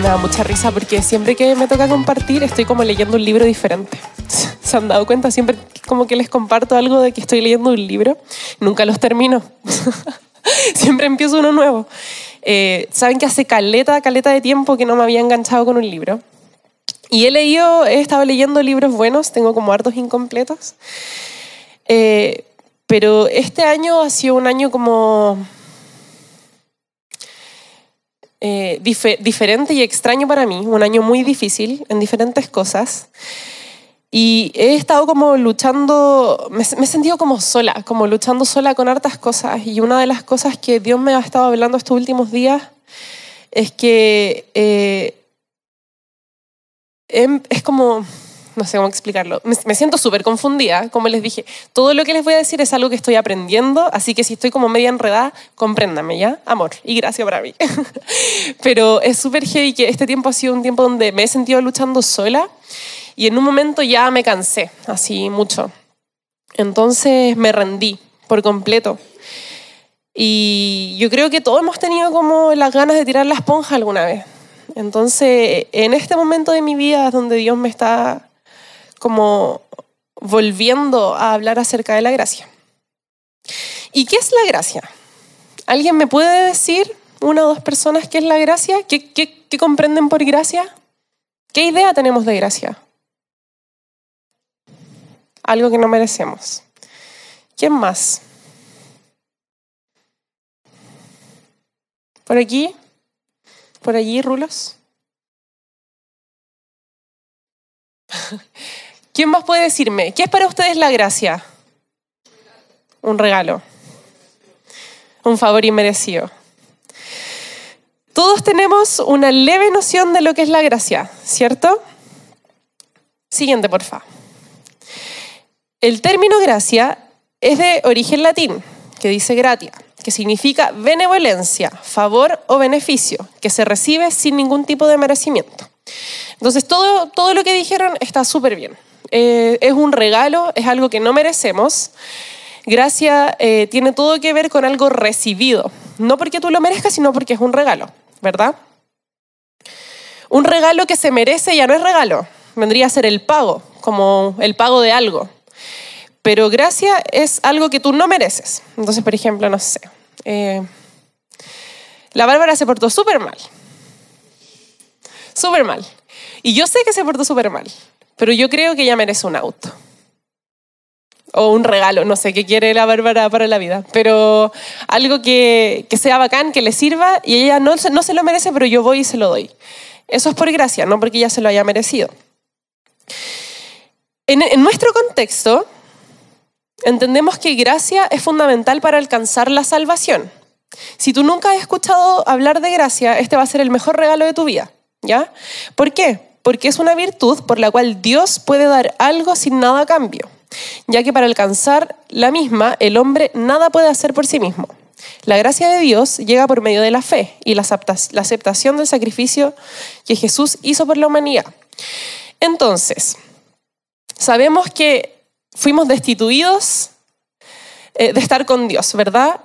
me da mucha risa porque siempre que me toca compartir estoy como leyendo un libro diferente. ¿Se han dado cuenta? Siempre como que les comparto algo de que estoy leyendo un libro, nunca los termino. siempre empiezo uno nuevo. Eh, Saben que hace caleta, caleta de tiempo que no me había enganchado con un libro. Y he leído, he estado leyendo libros buenos, tengo como hartos incompletos. Eh, pero este año ha sido un año como eh, diferente y extraño para mí, un año muy difícil en diferentes cosas. Y he estado como luchando, me, he sentido como sola, como luchando sola con hartas cosas. Y una de las cosas que Dios me ha estado hablando estos últimos días es que eh, em, es como, no sé cómo explicarlo, me, siento súper confundida, como les dije, todo lo que les voy a decir es algo que estoy aprendiendo, así que si estoy como media enredada, compréndame, ¿ya? Amor y gracias para mí. Pero es súper heavy que este tiempo ha sido un tiempo donde me he sentido luchando sola y en un momento ya me cansé, así mucho. Entonces me rendí por completo. Y yo creo que todos hemos tenido como las ganas de tirar la esponja alguna vez. Entonces, en este momento de mi vida es donde Dios me está como volviendo a hablar acerca de la gracia. ¿Y qué es la gracia? ¿Alguien me puede decir, una o dos personas, qué es la gracia? ¿Qué, comprenden por gracia? ¿Qué idea tenemos de gracia? Algo que no merecemos. ¿Quién más? ¿Por aquí? ¿Por allí, Rulos? ¿Quién más puede decirme? ¿Qué es para ustedes la gracia? Un regalo. Un favor inmerecido. Todos tenemos una leve noción de lo que es la gracia, ¿cierto? Siguiente, porfa. El término gracia es de origen latín, que dice gratia, que significa benevolencia, favor o beneficio, que se recibe sin ningún tipo de merecimiento. Entonces, todo, todo lo que dijeron está súper bien. Eh, es un regalo, es algo que no merecemos. Gracia eh, tiene todo que ver con algo recibido. No porque tú lo merezcas, sino porque es un regalo, ¿verdad? Un regalo que se merece ya no es regalo. Vendría a ser el pago, como el pago de algo. Pero gracia es algo que tú no mereces. Entonces, por ejemplo, no sé. Eh, la Bárbara se portó súper mal. Súper mal. Y yo sé que se portó súper mal. Pero yo creo que ella merece un auto. O un regalo, no sé qué quiere la Bárbara para la vida. Pero algo que, sea bacán, que le sirva, y ella no, no se lo merece, pero yo voy y se lo doy. Eso es por gracia, no porque ella se lo haya merecido. En, en nuestro contexto, entendemos que gracia es fundamental para alcanzar la salvación. Si tú nunca has escuchado hablar de gracia, este va a ser el mejor regalo de tu vida. ¿Ya? ¿Por qué? Porque es una virtud por la cual Dios puede dar algo sin nada a cambio, ya que para alcanzar la misma el hombre nada puede hacer por sí mismo. La gracia de Dios llega por medio de la fe y la aceptación del sacrificio que Jesús hizo por la humanidad. Entonces, sabemos que fuimos destituidos eh, de estar con Dios, ¿verdad?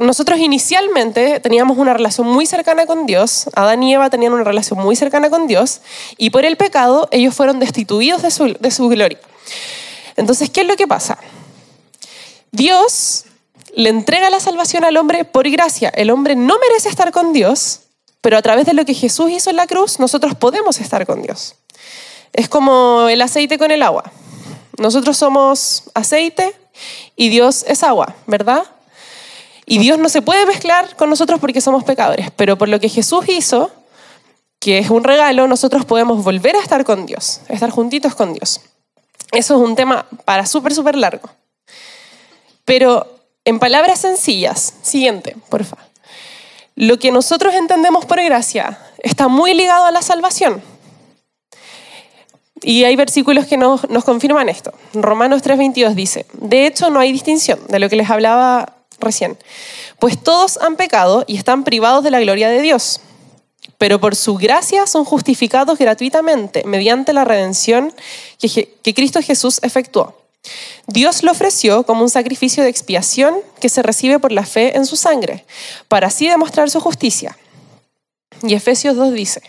Nosotros inicialmente teníamos una relación muy cercana con Dios, Adán y Eva tenían una relación muy cercana con Dios, y por el pecado ellos fueron destituidos de su, de su gloria. Entonces, ¿qué es lo que pasa? Dios le entrega la salvación al hombre por gracia. El hombre no merece estar con Dios, pero a través de lo que Jesús hizo en la cruz, nosotros podemos estar con Dios. Es como el aceite con el agua. Nosotros somos aceite y Dios es agua, ¿verdad? Y Dios no se puede mezclar con nosotros porque somos pecadores, pero por lo que Jesús hizo, que es un regalo, nosotros podemos volver a estar con Dios, estar juntitos con Dios. Eso es un tema para súper, súper largo. Pero en palabras sencillas, siguiente, por favor. Lo que nosotros entendemos por gracia está muy ligado a la salvación. Y hay versículos que nos, nos confirman esto. Romanos 3:22 dice, de hecho no hay distinción de lo que les hablaba recién. Pues todos han pecado y están privados de la gloria de Dios, pero por su gracia son justificados gratuitamente mediante la redención que, que Cristo Jesús efectuó. Dios lo ofreció como un sacrificio de expiación que se recibe por la fe en su sangre, para así demostrar su justicia. Y Efesios 2 dice,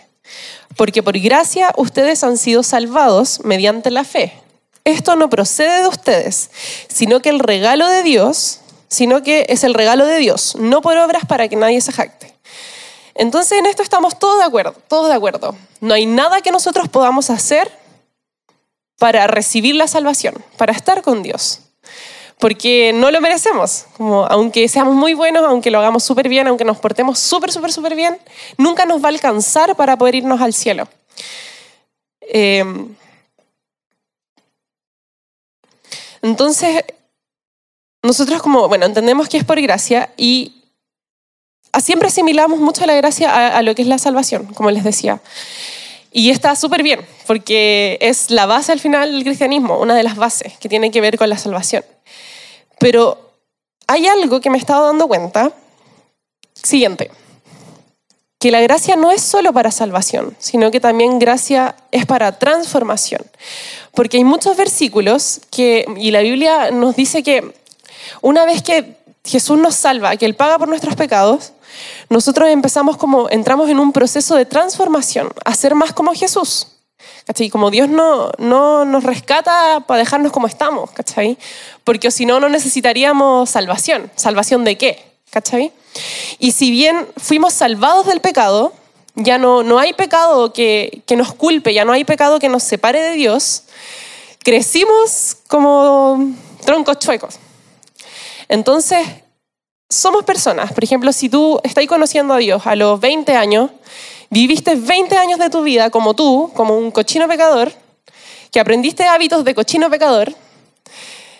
Porque por gracia ustedes han sido salvados mediante la fe. Esto no procede de ustedes, sino que el regalo de Dios, sino que es el regalo de Dios, no por obras para que nadie se jacte. Entonces en esto estamos todos de acuerdo, todos de acuerdo. No hay nada que nosotros podamos hacer para recibir la salvación, para estar con Dios. Porque no lo merecemos. Como, aunque seamos muy buenos, aunque lo hagamos súper bien, aunque nos portemos súper, súper, súper bien, nunca nos va a alcanzar para poder irnos al cielo. Eh, entonces, nosotros como, bueno, entendemos que es por gracia y siempre asimilamos mucho la gracia a, lo que es la salvación, como les decía. Y está súper bien, porque es la base al final del cristianismo, una de las bases que tiene que ver con la salvación. Pero hay algo que me he estado dando cuenta. Siguiente, que la gracia no es solo para salvación, sino que también gracia es para transformación. Porque hay muchos versículos que, y la Biblia nos dice que una vez que Jesús nos salva, que Él paga por nuestros pecados, nosotros empezamos como, entramos en un proceso de transformación, a ser más como Jesús. ¿Cachai? Como Dios no, no nos rescata para dejarnos como estamos, ¿cachai? Porque si no, no necesitaríamos salvación. ¿Salvación de qué? ¿Cachai? Y si bien fuimos salvados del pecado, ya no, no hay pecado que, que nos culpe, ya no hay pecado que nos separe de Dios, crecimos como troncos chuecos. Entonces, somos personas. Por ejemplo, si tú estás conociendo a Dios a los 20 años, viviste 20 años de tu vida como tú, como un cochino pecador, que aprendiste hábitos de cochino pecador,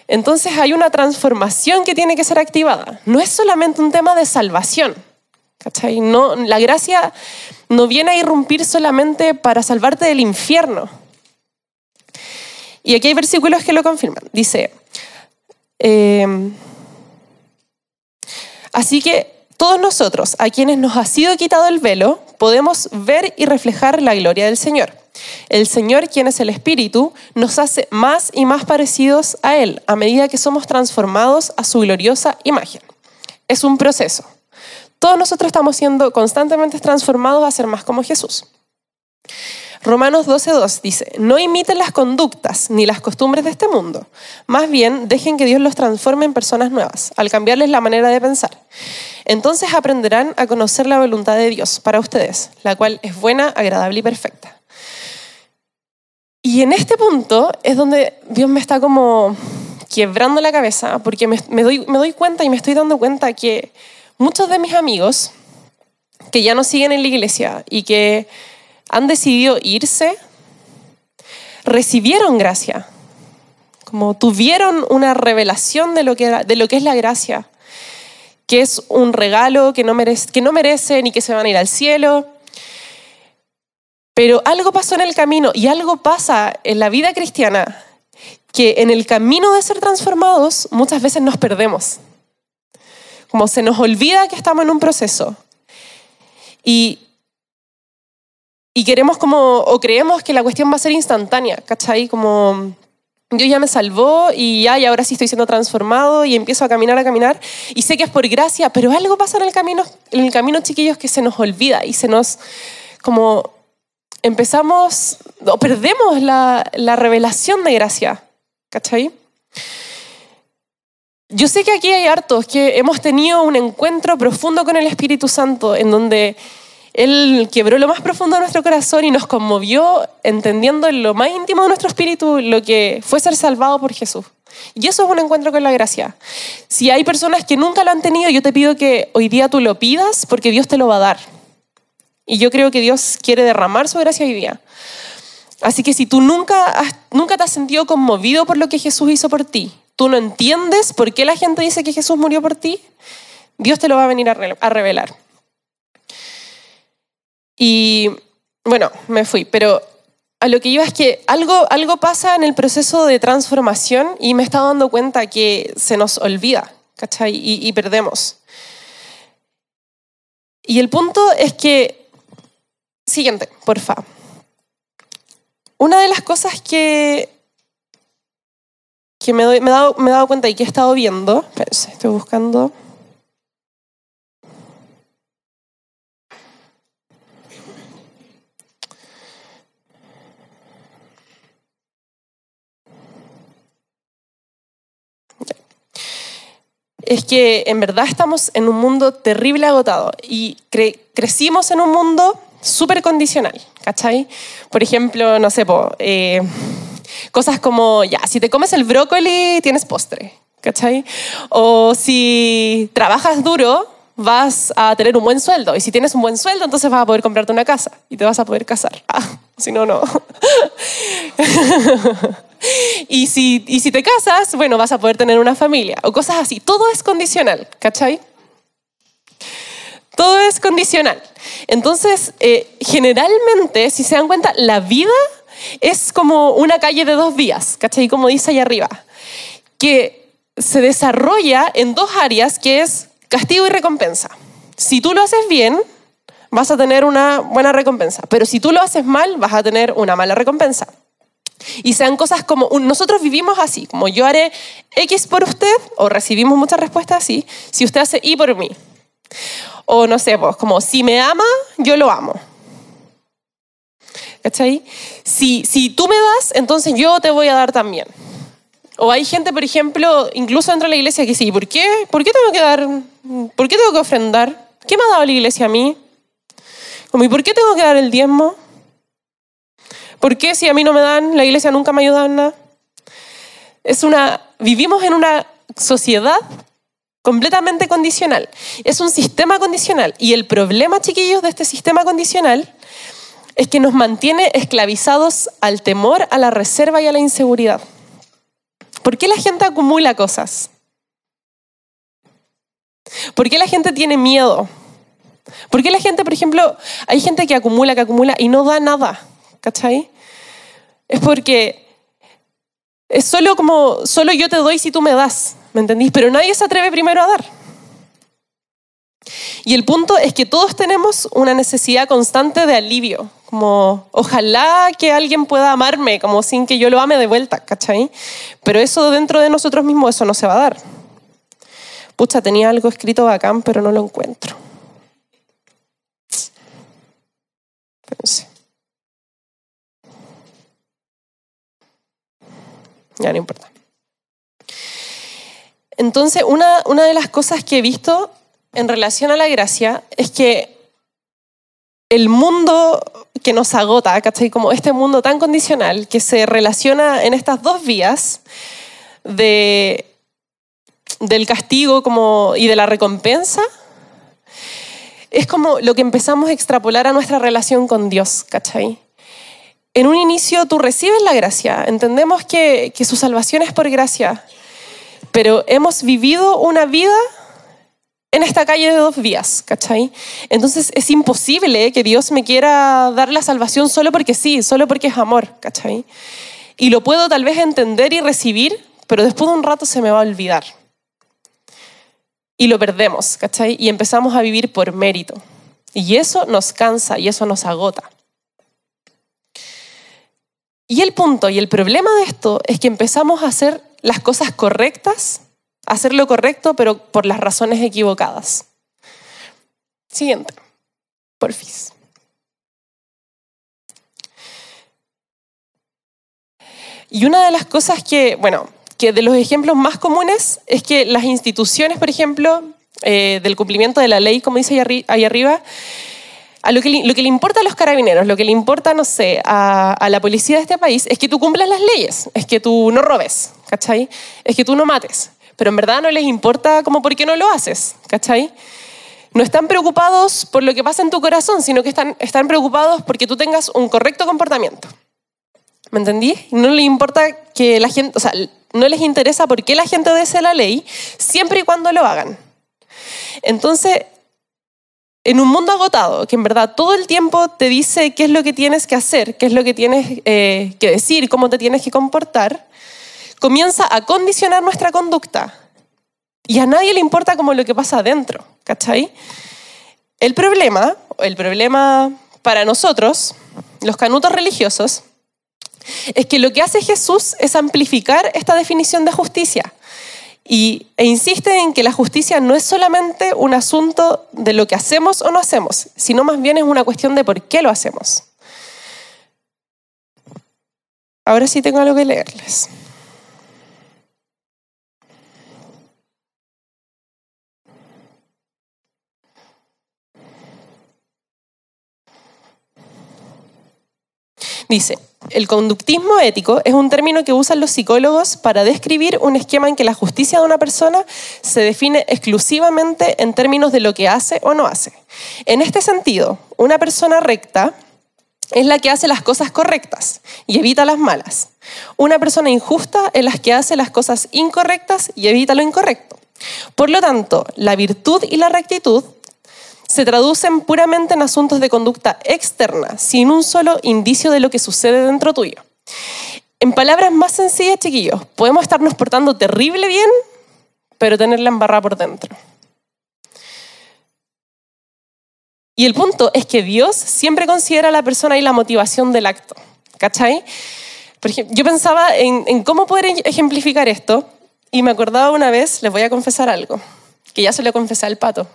entonces hay una transformación que tiene que ser activada. No es solamente un tema de salvación. ¿cachai? La gracia no viene a irrumpir solamente para salvarte del infierno. Y aquí hay versículos que lo confirman. Dice, eh, Así que todos nosotros, a quienes nos ha sido quitado el velo, podemos ver y reflejar la gloria del Señor. El Señor, quien es el Espíritu, nos hace más y más parecidos a Él a medida que somos transformados a su gloriosa imagen. Es un proceso. Todos nosotros estamos siendo constantemente transformados a ser más como Jesús. Romanos 12.2 dice, no imiten las conductas ni las costumbres de este mundo, más bien dejen que Dios los transforme en personas nuevas, al cambiarles la manera de pensar. Entonces aprenderán a conocer la voluntad de Dios para ustedes, la cual es buena, agradable y perfecta. Y en este punto es donde Dios me está como quebrando la cabeza, porque me, doy, me doy cuenta y me estoy dando cuenta que muchos de mis amigos que ya no siguen en la iglesia y que han decidido irse, recibieron gracia, como tuvieron una revelación de lo que, de lo que es la gracia, que es un regalo que no, merece, que no merecen y que se van a ir al cielo. Pero algo pasó en el camino y algo pasa en la vida cristiana que en el camino de ser transformados muchas veces nos perdemos. Como se nos olvida que estamos en un proceso. Y y queremos como, o creemos que la cuestión va a ser instantánea, ¿cachai? Como Dios ya me salvó y ya, y ahora sí estoy siendo transformado y empiezo a caminar, a caminar. Y sé que es por gracia, pero algo pasa en el camino, en el camino chiquillos, que se nos olvida y se nos, como, empezamos, o perdemos la, la revelación de gracia, ¿cachai? Yo sé que aquí hay hartos que hemos tenido un encuentro profundo con el Espíritu Santo en donde él quebró lo más profundo de nuestro corazón y nos conmovió entendiendo en lo más íntimo de nuestro espíritu lo que fue ser salvado por Jesús. Y eso es un encuentro con la gracia. Si hay personas que nunca lo han tenido, yo te pido que hoy día tú lo pidas porque Dios te lo va a dar. Y yo creo que Dios quiere derramar su gracia hoy día. Así que si tú nunca, nunca te has sentido conmovido por lo que Jesús hizo por ti, tú no entiendes por qué la gente dice que Jesús murió por ti, Dios te lo va a venir a revelar. Y bueno, me fui, pero a lo que iba es que algo, algo pasa en el proceso de transformación y me estaba dando cuenta que se nos olvida, ¿cachai? Y, perdemos. Y el punto es que, siguiente, porfa. Una de las cosas que, que me, me, he dado, me he dado cuenta y que he estado viendo, estoy buscando. Es que en verdad estamos en un mundo terrible agotado y cre- crecimos en un mundo súper condicional, ¿cachai? Por ejemplo, no sé, po, eh, cosas como, ya, si te comes el brócoli, tienes postre, ¿cachai? O si trabajas duro, vas a tener un buen sueldo. Y si tienes un buen sueldo, entonces vas a poder comprarte una casa y te vas a poder casar. Ah, si no, no. y, si, y si te casas, bueno, vas a poder tener una familia o cosas así. Todo es condicional, ¿cachai? Todo es condicional. Entonces, eh, generalmente, si se dan cuenta, la vida es como una calle de dos vías, ¿cachai? Como dice ahí arriba, que se desarrolla en dos áreas, que es castigo y recompensa. Si tú lo haces bien, vas a tener una buena recompensa, pero si tú lo haces mal, vas a tener una mala recompensa. Y sean cosas como, nosotros vivimos así, como yo haré X por usted, o recibimos muchas respuestas así, si usted hace Y por mí. O no sé, pues como si me ama, yo lo amo. ¿Cachai? Si, si tú me das, entonces yo te voy a dar también. O hay gente, por ejemplo, incluso dentro de la iglesia que sí, ¿por qué? ¿Por qué tengo que dar? ¿Por qué tengo que ofrendar? ¿Qué me ha dado la iglesia a mí? Como, ¿y por qué tengo que dar el diezmo? ¿Por qué si a mí no me dan, la iglesia nunca me ha ayudado en nada? Es una, vivimos en una sociedad completamente condicional. Es un sistema condicional. Y el problema, chiquillos, de este sistema condicional es que nos mantiene esclavizados al temor, a la reserva y a la inseguridad. ¿Por qué la gente acumula cosas? ¿Por qué la gente tiene miedo? ¿Por qué la gente, por ejemplo, hay gente que acumula, que acumula y no da nada? ¿Cachai? Es porque es solo como, solo yo te doy si tú me das, ¿me entendís? Pero nadie se atreve primero a dar. Y el punto es que todos tenemos una necesidad constante de alivio, como ojalá que alguien pueda amarme, como sin que yo lo ame de vuelta, ¿cachai? Pero eso dentro de nosotros mismos, eso no se va a dar. Pucha, tenía algo escrito bacán, pero no lo encuentro. Espérense. Ya no importa. Entonces, una, una de las cosas que he visto en relación a la gracia es que el mundo que nos agota, ¿cachai? Como este mundo tan condicional que se relaciona en estas dos vías de, del castigo como, y de la recompensa, es como lo que empezamos a extrapolar a nuestra relación con Dios, ¿cachai? En un inicio tú recibes la gracia, entendemos que, que su salvación es por gracia, pero hemos vivido una vida en esta calle de dos vías, ¿cachai? Entonces es imposible que Dios me quiera dar la salvación solo porque sí, solo porque es amor, ¿cachai? Y lo puedo tal vez entender y recibir, pero después de un rato se me va a olvidar. Y lo perdemos, ¿cachai? Y empezamos a vivir por mérito. Y eso nos cansa y eso nos agota. Y el punto y el problema de esto es que empezamos a hacer las cosas correctas, a hacer lo correcto, pero por las razones equivocadas. Siguiente, porfis. Y una de las cosas que, bueno, que de los ejemplos más comunes es que las instituciones, por ejemplo, eh, del cumplimiento de la ley, como dice ahí, ahí arriba, a lo que, le, lo que le importa a los carabineros, lo que le importa, no sé, a, a, la policía de este país, es que tú cumplas las leyes, es que tú no robes, ¿cachai? Es que tú no mates. Pero en verdad no les importa como por qué no lo haces, ¿cachai? No están preocupados por lo que pasa en tu corazón, sino que están, están preocupados porque tú tengas un correcto comportamiento. ¿Me entendí? No les importa que la gente, o sea, no les interesa por qué la gente obedece la ley, siempre y cuando lo hagan. Entonces, en un mundo agotado, que en verdad todo el tiempo te dice qué es lo que tienes que hacer, qué es lo que tienes eh, que decir, cómo te tienes que comportar, comienza a condicionar nuestra conducta. Y a nadie le importa como lo que pasa adentro, ¿cachai? El problema, el problema para nosotros, los canutos religiosos, es que lo que hace Jesús es amplificar esta definición de justicia. Y, e insiste en que la justicia no es solamente un asunto de lo que hacemos o no hacemos, sino más bien es una cuestión de por qué lo hacemos. Ahora sí tengo algo que leerles. Dice, el conductismo ético es un término que usan los psicólogos para describir un esquema en que la justicia de una persona se define exclusivamente en términos de lo que hace o no hace. En este sentido, una persona recta es la que hace las cosas correctas y evita las malas. Una persona injusta es la que hace las cosas incorrectas y evita lo incorrecto. Por lo tanto, la virtud y la rectitud se traducen puramente en asuntos de conducta externa, sin un solo indicio de lo que sucede dentro tuyo. En palabras más sencillas, chiquillos, podemos estarnos portando terrible bien, pero tener la embarrada por dentro. Y el punto es que Dios siempre considera a la persona y la motivación del acto. ¿Cachai? Yo pensaba en, en cómo poder ejemplificar esto y me acordaba una vez, les voy a confesar algo, que ya se lo confesé al pato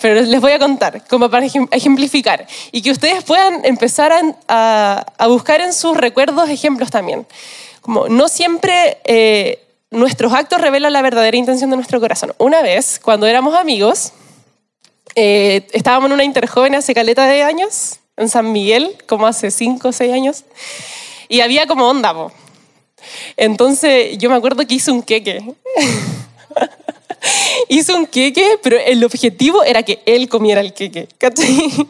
pero les voy a contar, como para ejemplificar, y que ustedes puedan empezar a, a, buscar en sus recuerdos ejemplos también. Como no siempre eh, nuestros actos revelan la verdadera intención de nuestro corazón. Una vez, cuando éramos amigos, eh, estábamos en una interjoven hace caleta de años, en San Miguel, como hace cinco o seis años, y había como onda, Entonces yo me acuerdo que hice un queque. hizo un queque, pero el objetivo era que él comiera el queque.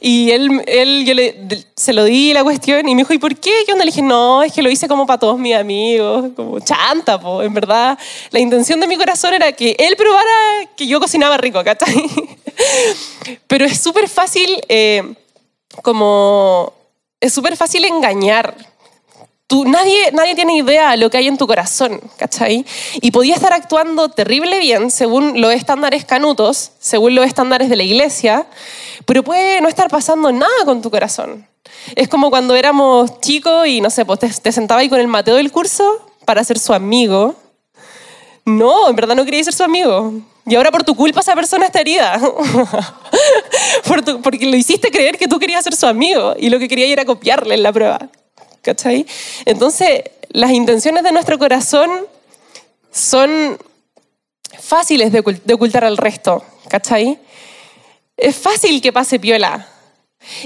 Y él, él yo le, se lo di la cuestión y me dijo, ¿y por qué? Yo le dije, no, es que lo hice como para todos mis amigos, como chanta, po. en verdad. La intención de mi corazón era que él probara que yo cocinaba rico, ¿cachai? Pero es súper fácil, eh, como, es súper fácil engañar nadie, nadie tiene idea de lo que hay en tu corazón, ¿cachai? Y podía estar actuando terrible bien según los estándares canutos, según los estándares de la iglesia, pero puede no estar pasando nada con tu corazón. Es como cuando éramos chicos y, no sé, pues te, te ahí con el Mateo del curso para ser su amigo. No, en verdad no quería ser su amigo. Y ahora por tu culpa esa persona está herida. porque lo hiciste creer que tú querías ser su amigo y lo que quería era copiarle en la prueba. ¿Cachai? Entonces, las intenciones de nuestro corazón son fáciles de ocultar al resto, ¿cachai? Es fácil que pase piola.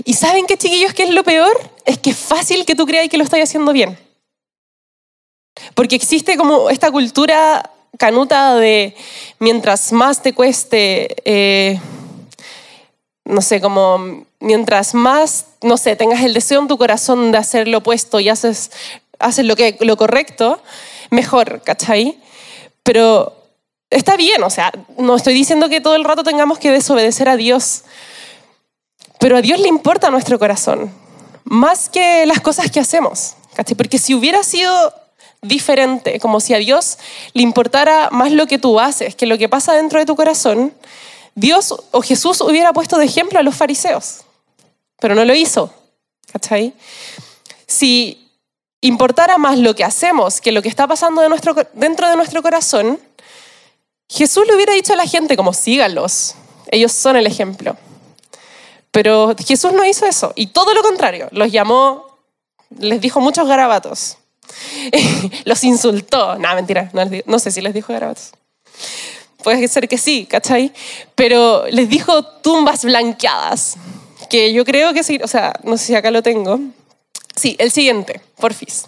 ¿Y saben qué, chiquillos, qué es lo peor? Es que es fácil que tú creas que lo estás haciendo bien. Porque existe como esta cultura canuta de mientras más te cueste, eh, no sé, como mientras más, no sé, tengas el deseo en tu corazón de hacer lo opuesto y haces, haces lo, que, lo correcto, mejor, ¿cachai? Pero está bien, o sea, no estoy diciendo que todo el rato tengamos que desobedecer a Dios, pero a Dios le importa nuestro corazón, más que las cosas que hacemos, ¿cachai? Porque si hubiera sido diferente, como si a Dios le importara más lo que tú haces que lo que pasa dentro de tu corazón, Dios o Jesús hubiera puesto de ejemplo a los fariseos pero no lo hizo. ¿Cachai? Si importara más lo que hacemos que lo que está pasando dentro de nuestro corazón, Jesús le hubiera dicho a la gente como síganlos, ellos son el ejemplo. Pero Jesús no hizo eso y todo lo contrario, los llamó, les dijo muchos garabatos, los insultó, no, mentira, no, no sé si les dijo garabatos. Puede ser que sí, ¿cachai? Pero les dijo tumbas blanqueadas que yo creo que sí, o sea, no sé si acá lo tengo. Sí, el siguiente, porfis.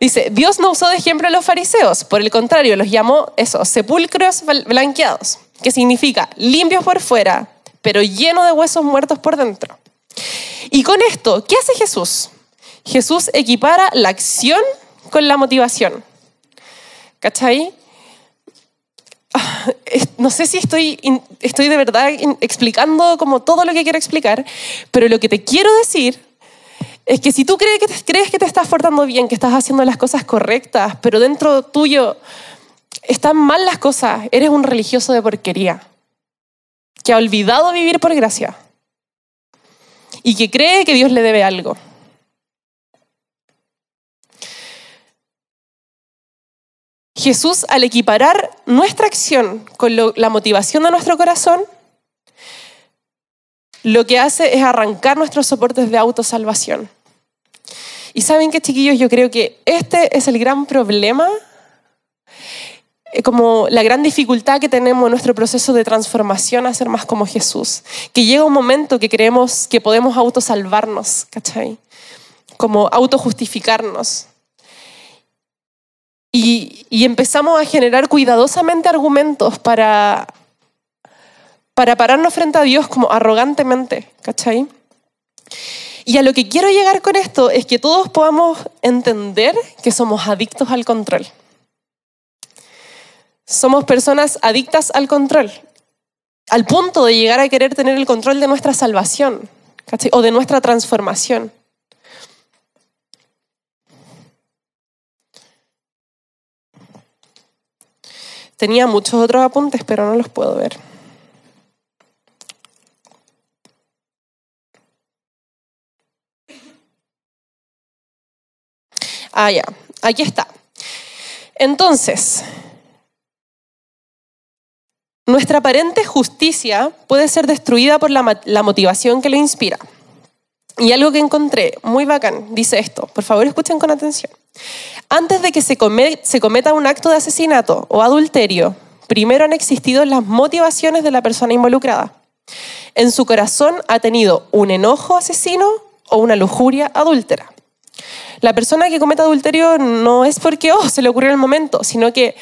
Dice, Dios no usó de ejemplo a los fariseos, por el contrario, los llamó esos sepulcros blanqueados, que significa limpios por fuera, pero lleno de huesos muertos por dentro. Y con esto, ¿qué hace Jesús? Jesús equipara la acción con la motivación. ¿Cachai? no sé si estoy, estoy de verdad explicando como todo lo que quiero explicar, pero lo que te quiero decir es que si tú crees que, te, crees que te estás portando bien, que estás haciendo las cosas correctas, pero dentro tuyo están mal las cosas, eres un religioso de porquería, que ha olvidado vivir por gracia y que cree que Dios le debe algo. Jesús, al equiparar nuestra acción con la motivación de nuestro corazón, lo que hace es arrancar nuestros soportes de autosalvación. Y saben qué, chiquillos, yo creo que este es el gran problema, eh, como la gran dificultad que tenemos en nuestro proceso de transformación a ser más como Jesús. Que llega un momento que creemos que podemos autosalvarnos, ¿cachai? como autojustificarnos. Y, y empezamos a generar cuidadosamente argumentos para, para pararnos frente a Dios como arrogantemente, ¿cachai? Y a lo que quiero llegar con esto es que todos podamos entender que somos adictos al control. Somos personas adictas al control, al punto de llegar a querer tener el control de nuestra salvación o de nuestra transformación. Tenía muchos otros apuntes, pero no los puedo ver. Ah, ya, aquí está. Entonces, nuestra aparente justicia puede ser destruida por la, motivación que lo inspira. Y algo que encontré muy bacán dice esto, por favor escuchen con atención. Antes de que se, cometa un acto de asesinato o adulterio, primero han existido las motivaciones de la persona involucrada. En su corazón ha tenido un enojo asesino o una lujuria adúltera. La persona que comete adulterio no es porque oh, se le ocurrió en el momento, sino que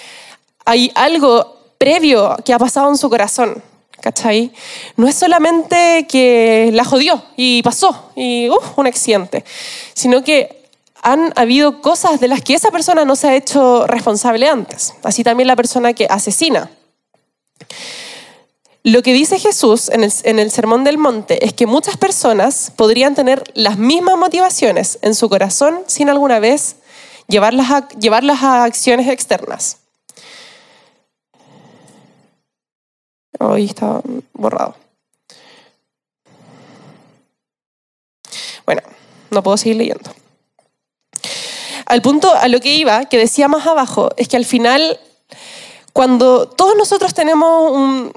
hay algo previo que ha pasado en su corazón. ¿Cachai? No es solamente que la jodió y pasó y uh, un accidente, sino que han habido cosas de las que esa persona no se ha hecho responsable antes. Así también la persona que asesina. Lo que dice Jesús en el, Sermón del Monte es que muchas personas podrían tener las mismas motivaciones en su corazón sin alguna vez llevarlas a, llevarlas a acciones externas. Hoy está borrado. Bueno, no puedo seguir leyendo. Al punto a lo que iba, que decía más abajo, es que al final, cuando todos nosotros tenemos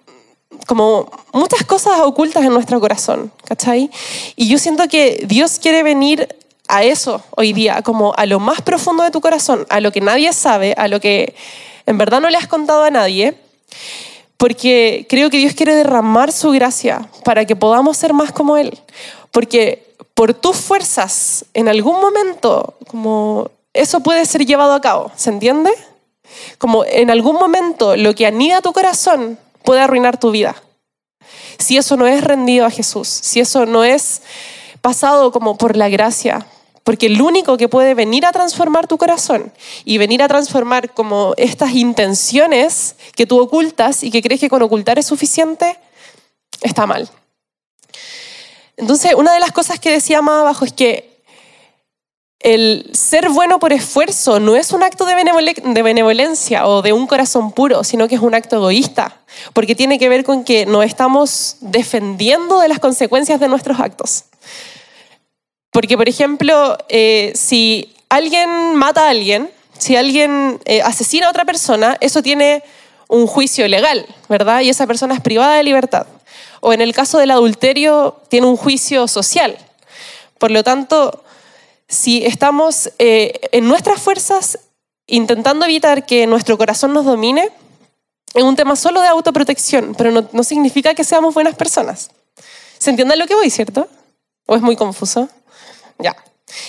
como muchas cosas ocultas en nuestro corazón, ¿cachai? Y yo siento que Dios quiere venir a eso hoy día, como a lo más profundo de tu corazón, a lo que nadie sabe, a lo que en verdad no le has contado a nadie, porque creo que Dios quiere derramar su gracia para que podamos ser más como Él. Porque por tus fuerzas, en algún momento, como eso puede ser llevado a cabo, ¿se entiende? Como en algún momento lo que anida tu corazón puede arruinar tu vida. Si eso no es rendido a Jesús, si eso no es pasado como por la gracia, porque el único que puede venir a transformar tu corazón y venir a transformar como estas intenciones que tú ocultas y que crees que con ocultar es suficiente, está mal. Entonces, una de las cosas que decía más abajo es que el ser bueno por esfuerzo no es un acto de, benevolencia o de un corazón puro, sino que es un acto egoísta, porque tiene que ver con que nos estamos defendiendo de las consecuencias de nuestros actos. Porque, por ejemplo, eh, si alguien mata a alguien, si alguien eh, asesina a otra persona, eso tiene un juicio legal, ¿verdad? Y esa persona es privada de libertad. O en el caso del adulterio, tiene un juicio social. Por lo tanto, si estamos eh, en nuestras fuerzas intentando evitar que nuestro corazón nos domine, es un tema solo de autoprotección, pero no, significa que seamos buenas personas. ¿Se entiende lo que voy, cierto? ¿O es muy confuso? Ya.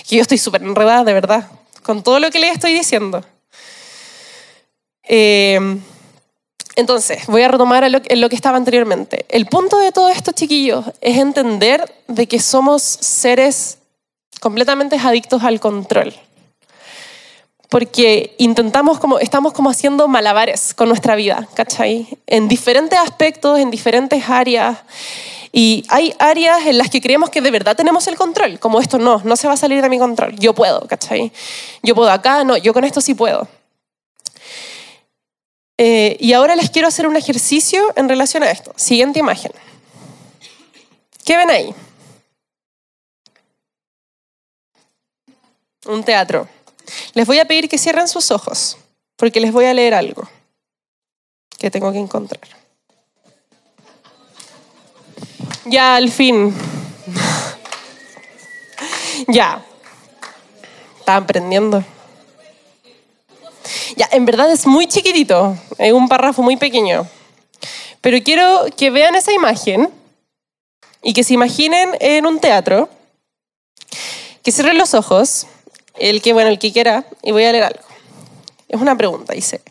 Que yo estoy súper enredada, de verdad, con todo lo que le estoy diciendo. Eh, entonces, voy a retomar lo, lo, que estaba anteriormente. El punto de todo esto, chiquillos, es entender de que somos seres completamente adictos al control. Porque intentamos como, estamos como haciendo malabares con nuestra vida, ¿cachai? En diferentes aspectos, en diferentes áreas. Y hay áreas en las que creemos que de verdad tenemos el control, como esto no, no se va a salir de mi control, yo puedo, ¿cachai? Yo puedo acá, no, yo con esto sí puedo. Eh, y ahora les quiero hacer un ejercicio en relación a esto. Siguiente imagen. ¿Qué ven ahí? Un teatro. Les voy a pedir que cierren sus ojos, porque les voy a leer algo que tengo que encontrar. Ya, al fin. ya. Estaban aprendiendo. Ya, en verdad es muy chiquitito, es un párrafo muy pequeño. Pero quiero que vean esa imagen y que se imaginen en un teatro que cierren los ojos, el que, bueno, el que quiera, y voy a leer algo. Es una pregunta, dice.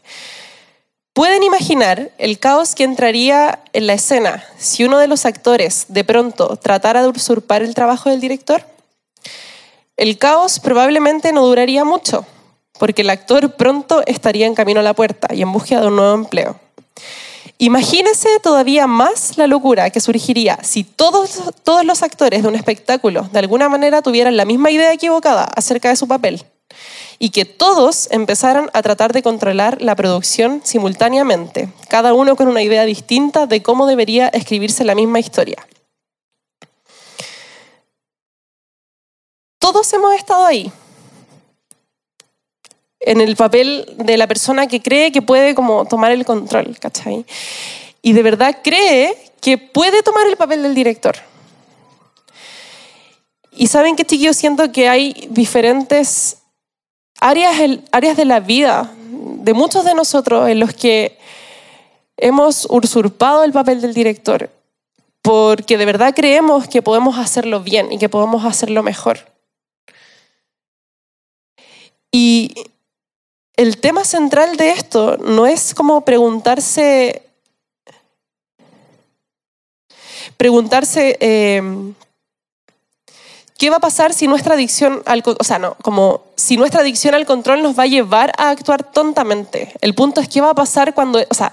¿Pueden imaginar el caos que entraría en la escena si uno de los actores de pronto tratara de usurpar el trabajo del director? El caos probablemente no duraría mucho, porque el actor pronto estaría en camino a la puerta y en búsqueda de un nuevo empleo. Imagínese todavía más la locura que surgiría si todos, todos los actores de un espectáculo de alguna manera tuvieran la misma idea equivocada acerca de su papel y que todos empezaran a tratar de controlar la producción simultáneamente, cada uno con una idea distinta de cómo debería escribirse la misma historia. Todos hemos estado ahí, en el papel de la persona que cree que puede como tomar el control, ¿cachai? Y de verdad cree que puede tomar el papel del director. Y saben que yo siento que hay diferentes áreas, áreas de la vida de muchos de nosotros en los que hemos usurpado el papel del director porque de verdad creemos que podemos hacerlo bien y que podemos hacerlo mejor. Y el tema central de esto no es como preguntarse, preguntarse eh, qué va a pasar si nuestra adicción al, o sea, no, como si nuestra adicción al control nos va a llevar a actuar tontamente. El punto es qué va a pasar cuando, o sea,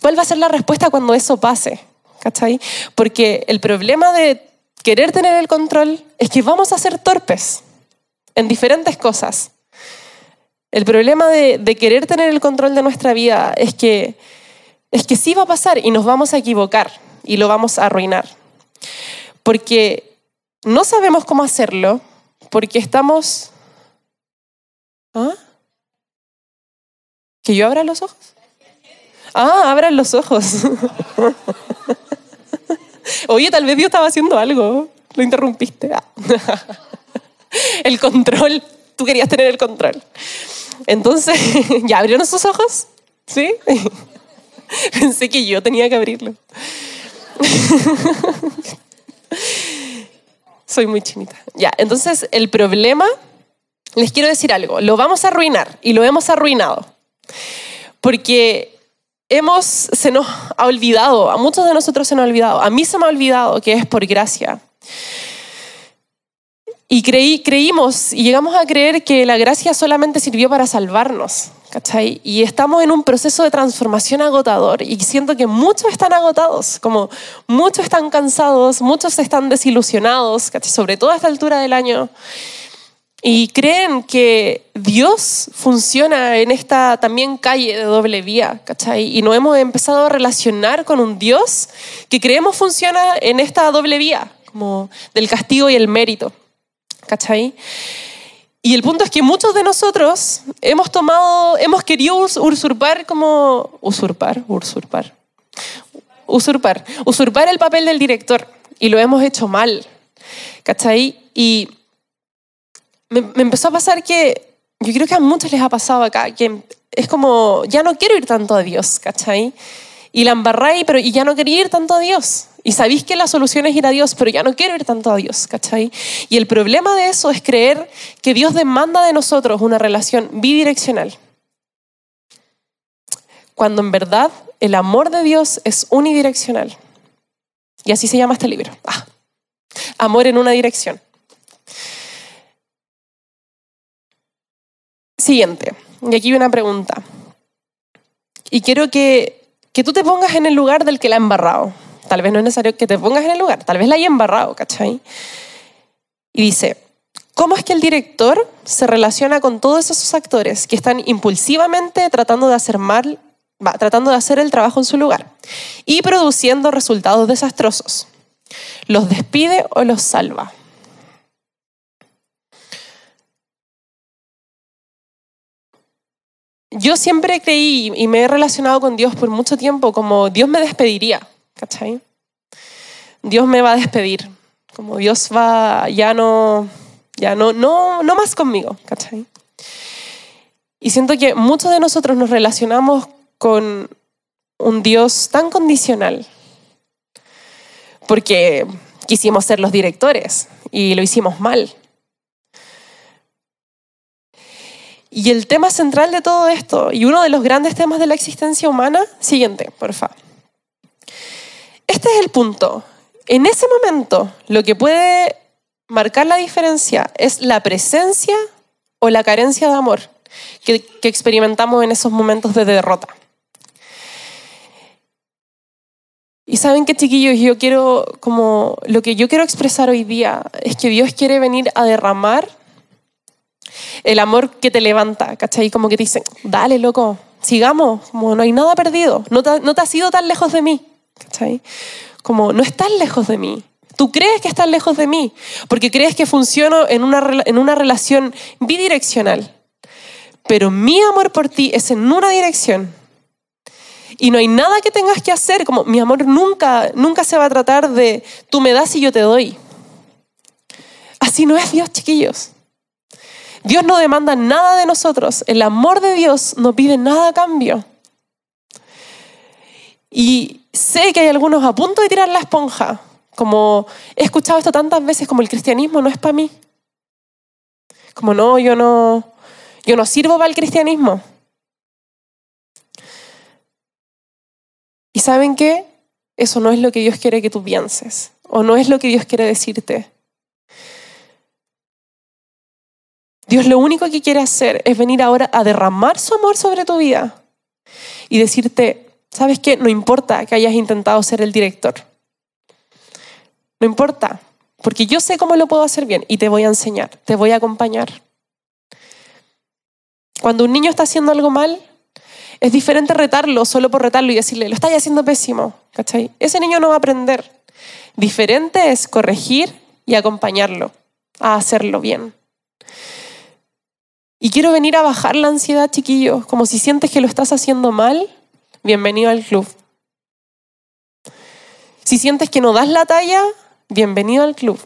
cuál va a ser la respuesta cuando eso pase, ¿cachai? Porque el problema de querer tener el control es que vamos a ser torpes en diferentes cosas. El problema de, querer tener el control de nuestra vida es que, es que sí va a pasar y nos vamos a equivocar y lo vamos a arruinar. Porque no sabemos cómo hacerlo, porque estamos... ¿Ah? ¿Que yo abra los ojos? Ah, abran los ojos. Oye, tal vez Dios estaba haciendo algo. Lo interrumpiste. El control. Tú querías tener el control. Entonces, ¿ya abrieron sus ojos? ¿Sí? Pensé que yo tenía que abrirlo. Soy muy chinita. Ya, entonces el problema, les quiero decir algo, lo vamos a arruinar y lo hemos arruinado. Porque hemos, se nos ha olvidado, a muchos de nosotros se nos ha olvidado, a mí se me ha olvidado que es por gracia. Y creí, creímos y llegamos a creer que la gracia solamente sirvió para salvarnos. ¿cachai? Y estamos en un proceso de transformación agotador y siento que muchos están agotados, como muchos están cansados, muchos están desilusionados, ¿cachai? sobre todo a esta altura del año. Y creen que Dios funciona en esta también calle de doble vía, ¿cachai? Y nos hemos empezado a relacionar con un Dios que creemos funciona en esta doble vía, como del castigo y el mérito. ¿Cachai? Y el punto es que muchos de nosotros hemos tomado, hemos querido usurpar como, usurpar, usurpar, usurpar, usurpar el papel del director y lo hemos hecho mal, ¿cachai? Y me, me empezó a pasar que, yo creo que a muchos les ha pasado acá, que es como, ya no quiero ir tanto a Dios, ¿cachai? Y la embarráis, pero y ya no quería ir tanto a Dios. Y sabéis que la solución es ir a Dios, pero ya no quiero ir tanto a Dios, ¿cachai? Y el problema de eso es creer que Dios demanda de nosotros una relación bidireccional. Cuando en verdad el amor de Dios es unidireccional. Y así se llama este libro. Ah, amor en una dirección. Siguiente. Y aquí una pregunta. Y quiero que, que tú te pongas en el lugar del que la ha embarrado tal vez no es necesario que te pongas en el lugar, tal vez la haya embarrado, ¿cachai? Y dice, ¿cómo es que el director se relaciona con todos esos actores que están impulsivamente tratando de hacer mal, tratando de hacer el trabajo en su lugar y produciendo resultados desastrosos? ¿Los despide o los salva? Yo siempre creí y me he relacionado con Dios por mucho tiempo como Dios me despediría. ¿Cachai? Dios me va a despedir, como Dios va, ya no, ya no, no, no más conmigo, ¿cachai? Y siento que muchos de nosotros nos relacionamos con un Dios tan condicional, porque quisimos ser los directores y lo hicimos mal, Y el tema central de todo esto, y uno de los grandes temas de la existencia humana, siguiente, por favor. Este es el punto. En ese momento, lo que puede marcar la diferencia es la presencia o la carencia de amor que, experimentamos en esos momentos de derrota. Y saben que chiquillos, yo quiero, como lo que yo quiero expresar hoy día es que Dios quiere venir a derramar el amor que te levanta, ¿cachai? Como que te dicen, dale, loco, sigamos, como no hay nada perdido, no te has ido tan lejos de mí, Como no estás lejos de mí. Tú crees que estás lejos de mí porque crees que funciono en una, en una relación bidireccional. Pero mi amor por ti es en una dirección. Y no hay nada que tengas que hacer, como mi amor nunca, nunca se va a tratar de tú me das y yo te doy. Así no es Dios, chiquillos. Dios no demanda nada de nosotros. El amor de Dios no pide nada a cambio. Y sé que hay algunos a punto de tirar la esponja. Como he escuchado esto tantas veces, como el cristianismo no es para mí. Como no, yo no, yo no sirvo para el cristianismo. ¿Y saben qué? Eso no es lo que Dios quiere que tú pienses. O no es lo que Dios quiere decirte. Dios lo único que quiere hacer es venir ahora a derramar su amor sobre tu vida y decirte, ¿sabes qué? No importa que hayas intentado ser el director. No importa, porque yo sé cómo lo puedo hacer bien y te voy a enseñar, te voy a acompañar. Cuando un niño está haciendo algo mal, es diferente retarlo solo por retarlo y decirle, lo estás haciendo pésimo, ¿cachai? Ese niño no va a aprender. Diferente es corregir y acompañarlo a hacerlo bien. Y quiero venir a bajar la ansiedad, chiquillos, como si sientes que lo estás haciendo mal, bienvenido al club. Si sientes que no das la talla, bienvenido al club.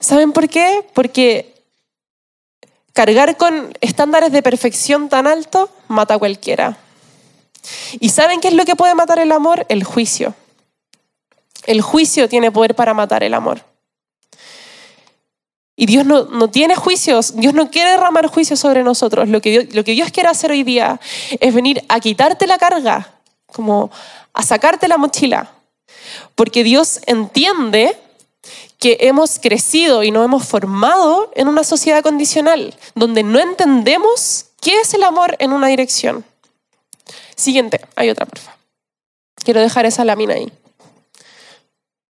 ¿Saben por qué? Porque cargar con estándares de perfección tan altos mata a cualquiera. ¿Y saben qué es lo que puede matar el amor? El juicio. El juicio tiene poder para matar el amor. Y Dios no, no, tiene juicios, Dios no quiere derramar juicios sobre nosotros. Lo que, Dios, lo que Dios quiere hacer hoy día es venir a quitarte la carga, como a sacarte la mochila. Porque Dios entiende que hemos crecido y nos hemos formado en una sociedad condicional, donde no entendemos qué es el amor en una dirección. Siguiente, hay otra, por favor. Quiero dejar esa lámina ahí.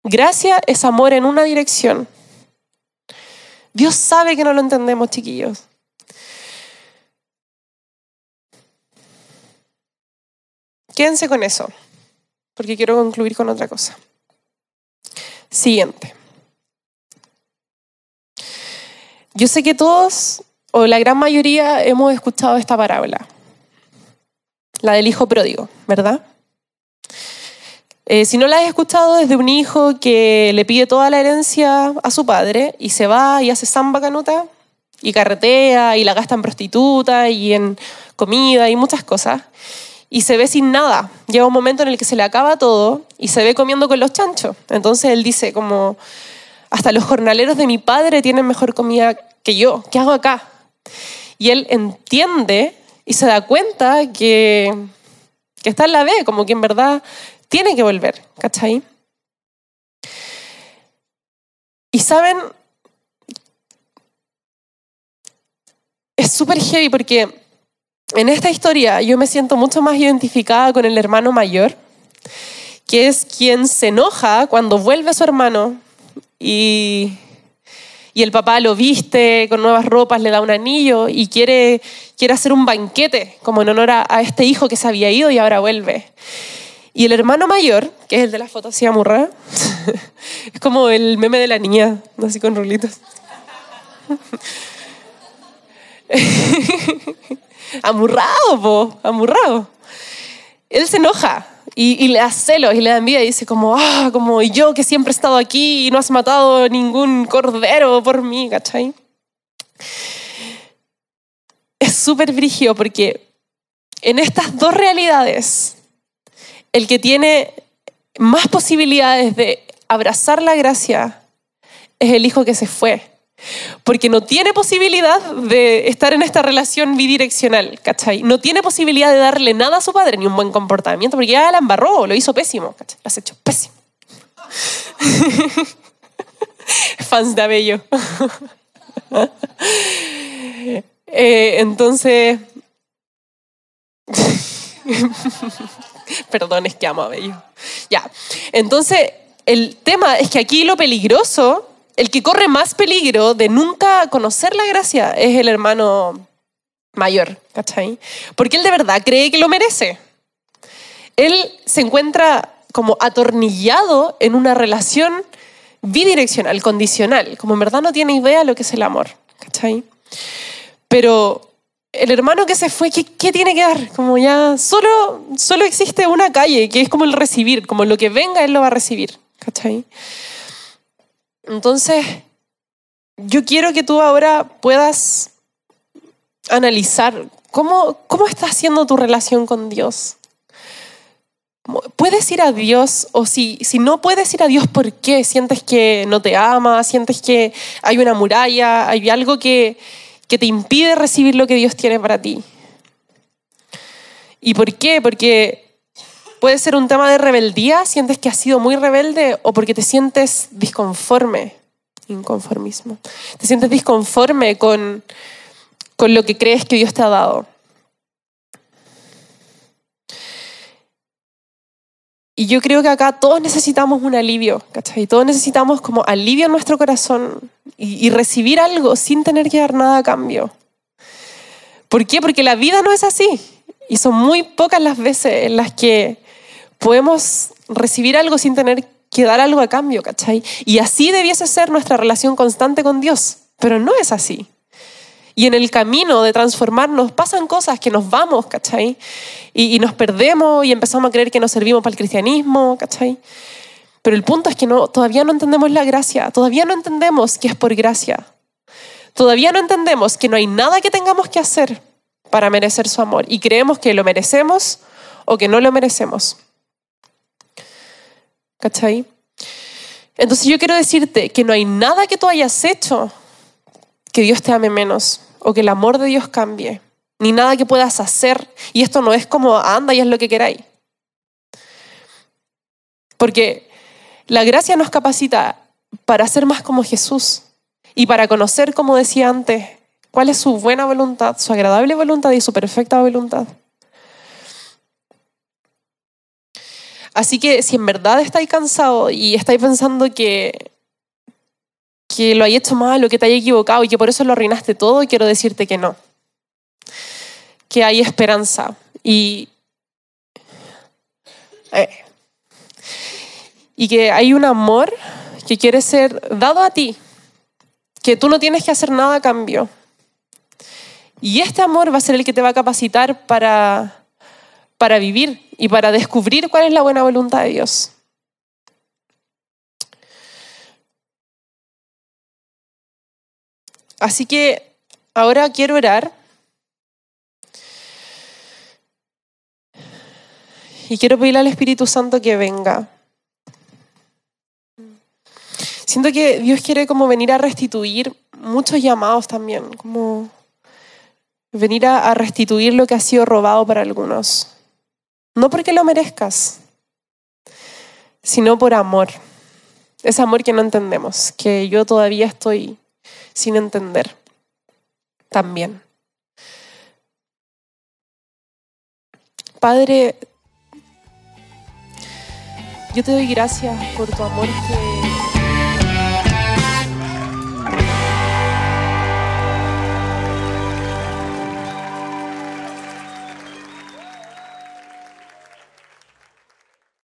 Gracia es amor en una dirección Dios sabe que no lo entendemos, chiquillos. Quédense con eso, porque quiero concluir con otra cosa. Siguiente. Yo sé que todos, o la gran mayoría, hemos escuchado esta parábola, la del hijo pródigo, ¿verdad? Eh, si no la has escuchado, es de un hijo que le pide toda la herencia a su padre y se va y hace samba canuta y carretea y la gasta en prostituta y en comida y muchas cosas. Y se ve sin nada. Llega un momento en el que se le acaba todo y se ve comiendo con los chanchos. Entonces él dice como, hasta los jornaleros de mi padre tienen mejor comida que yo. ¿Qué hago acá? Y él entiende y se da cuenta que, que está en la B, como que en verdad tiene que volver, ¿cachai? Y saben, es súper heavy porque en esta historia yo me siento mucho más identificada con el hermano mayor, que es quien se enoja cuando vuelve su hermano y, y el papá lo viste con nuevas ropas, le da un anillo y quiere, quiere hacer un banquete como en honor a, a este hijo que se había ido y ahora vuelve. Y el hermano mayor, que es el de la foto así amurrada, es como el meme de la niña, así con rulitos. amurrado, po, amurrado. Él se enoja y, le da celos y le da envidia y dice como, ah, como yo que siempre he estado aquí y no has matado ningún cordero por mí, ¿cachai? Es súper brigio porque en estas dos realidades el que tiene más posibilidades de abrazar la gracia es el hijo que se fue, Porque no tiene posibilidad de estar en esta relación bidireccional, ¿cachai? No tiene posibilidad de darle nada a su padre, ni un buen comportamiento, porque ya la embarró, lo hizo pésimo, ¿cachai? Lo has hecho pésimo. Fans de Abello. Eh, entonces... Perdón, es que amo a Abello. Ya. Entonces, el tema es que aquí lo peligroso el que corre más peligro de nunca conocer la gracia es el hermano mayor, ¿cachai? Porque él de verdad cree que lo merece. Él se encuentra como atornillado en una relación bidireccional, condicional, como en verdad no tiene idea de lo que es el amor, ¿cachai? Pero el hermano que se fue, ¿qué, ¿qué, tiene que dar? Como ya solo, solo existe una calle, que es como el recibir, como lo que venga, él lo va a recibir, ¿cachai? Entonces, yo quiero que tú ahora puedas analizar cómo, cómo está siendo tu relación con Dios. ¿Puedes ir a Dios? O si, si no puedes ir a Dios, ¿por qué? ¿Sientes que no te ama? ¿Sientes que hay una muralla? ¿Hay algo que, que te impide recibir lo que Dios tiene para ti? ¿Y por qué? Porque Puede ser un tema de rebeldía, sientes que has sido muy rebelde o porque te sientes disconforme, inconformismo. Te sientes disconforme con, con lo que crees que Dios te ha dado. Y yo creo que acá todos necesitamos un alivio, ¿cachai? Todos necesitamos como alivio en nuestro corazón y, recibir algo sin tener que dar nada a cambio. ¿Por qué? Porque la vida no es así. Y son muy pocas las veces en las que podemos recibir algo sin tener que dar algo a cambio, ¿cachai? Y así debiese ser nuestra relación constante con Dios, pero no es así. Y en el camino de transformarnos pasan cosas que nos vamos, ¿cachai? Y, nos perdemos y empezamos a creer que nos servimos para el cristianismo, ¿cachai? Pero el punto es que no, todavía no entendemos la gracia, todavía no entendemos que es por gracia. Todavía no entendemos que no hay nada que tengamos que hacer para merecer su amor y creemos que lo merecemos o que no lo merecemos. ¿Cachai? Entonces yo quiero decirte que no hay nada que tú hayas hecho que Dios te ame menos o que el amor de Dios cambie, ni nada que puedas hacer. Y esto no es como anda y es lo que queráis. Porque la gracia nos capacita para ser más como Jesús y para conocer, como decía antes, cuál es su buena voluntad, su agradable voluntad y su perfecta voluntad. Así que si en verdad estáis cansados y estáis pensando que, que lo hay hecho mal o que te hayas equivocado y que por eso lo arruinaste todo, quiero decirte que no. Que hay esperanza. Y, eh, y que hay un amor que quiere ser dado a ti, que tú no tienes que hacer nada a cambio. Y este amor va a ser el que te va a capacitar para, para vivir y para descubrir cuál es la buena voluntad de Dios. Así que ahora quiero orar. Y quiero pedirle al Espíritu Santo que venga. Siento que Dios quiere como venir a restituir muchos llamados también, como venir a, restituir lo que ha sido robado para algunos. No porque lo merezcas, sino por amor. Ese amor que no entendemos, que yo todavía estoy sin entender también. Padre, yo te doy gracias por tu amor que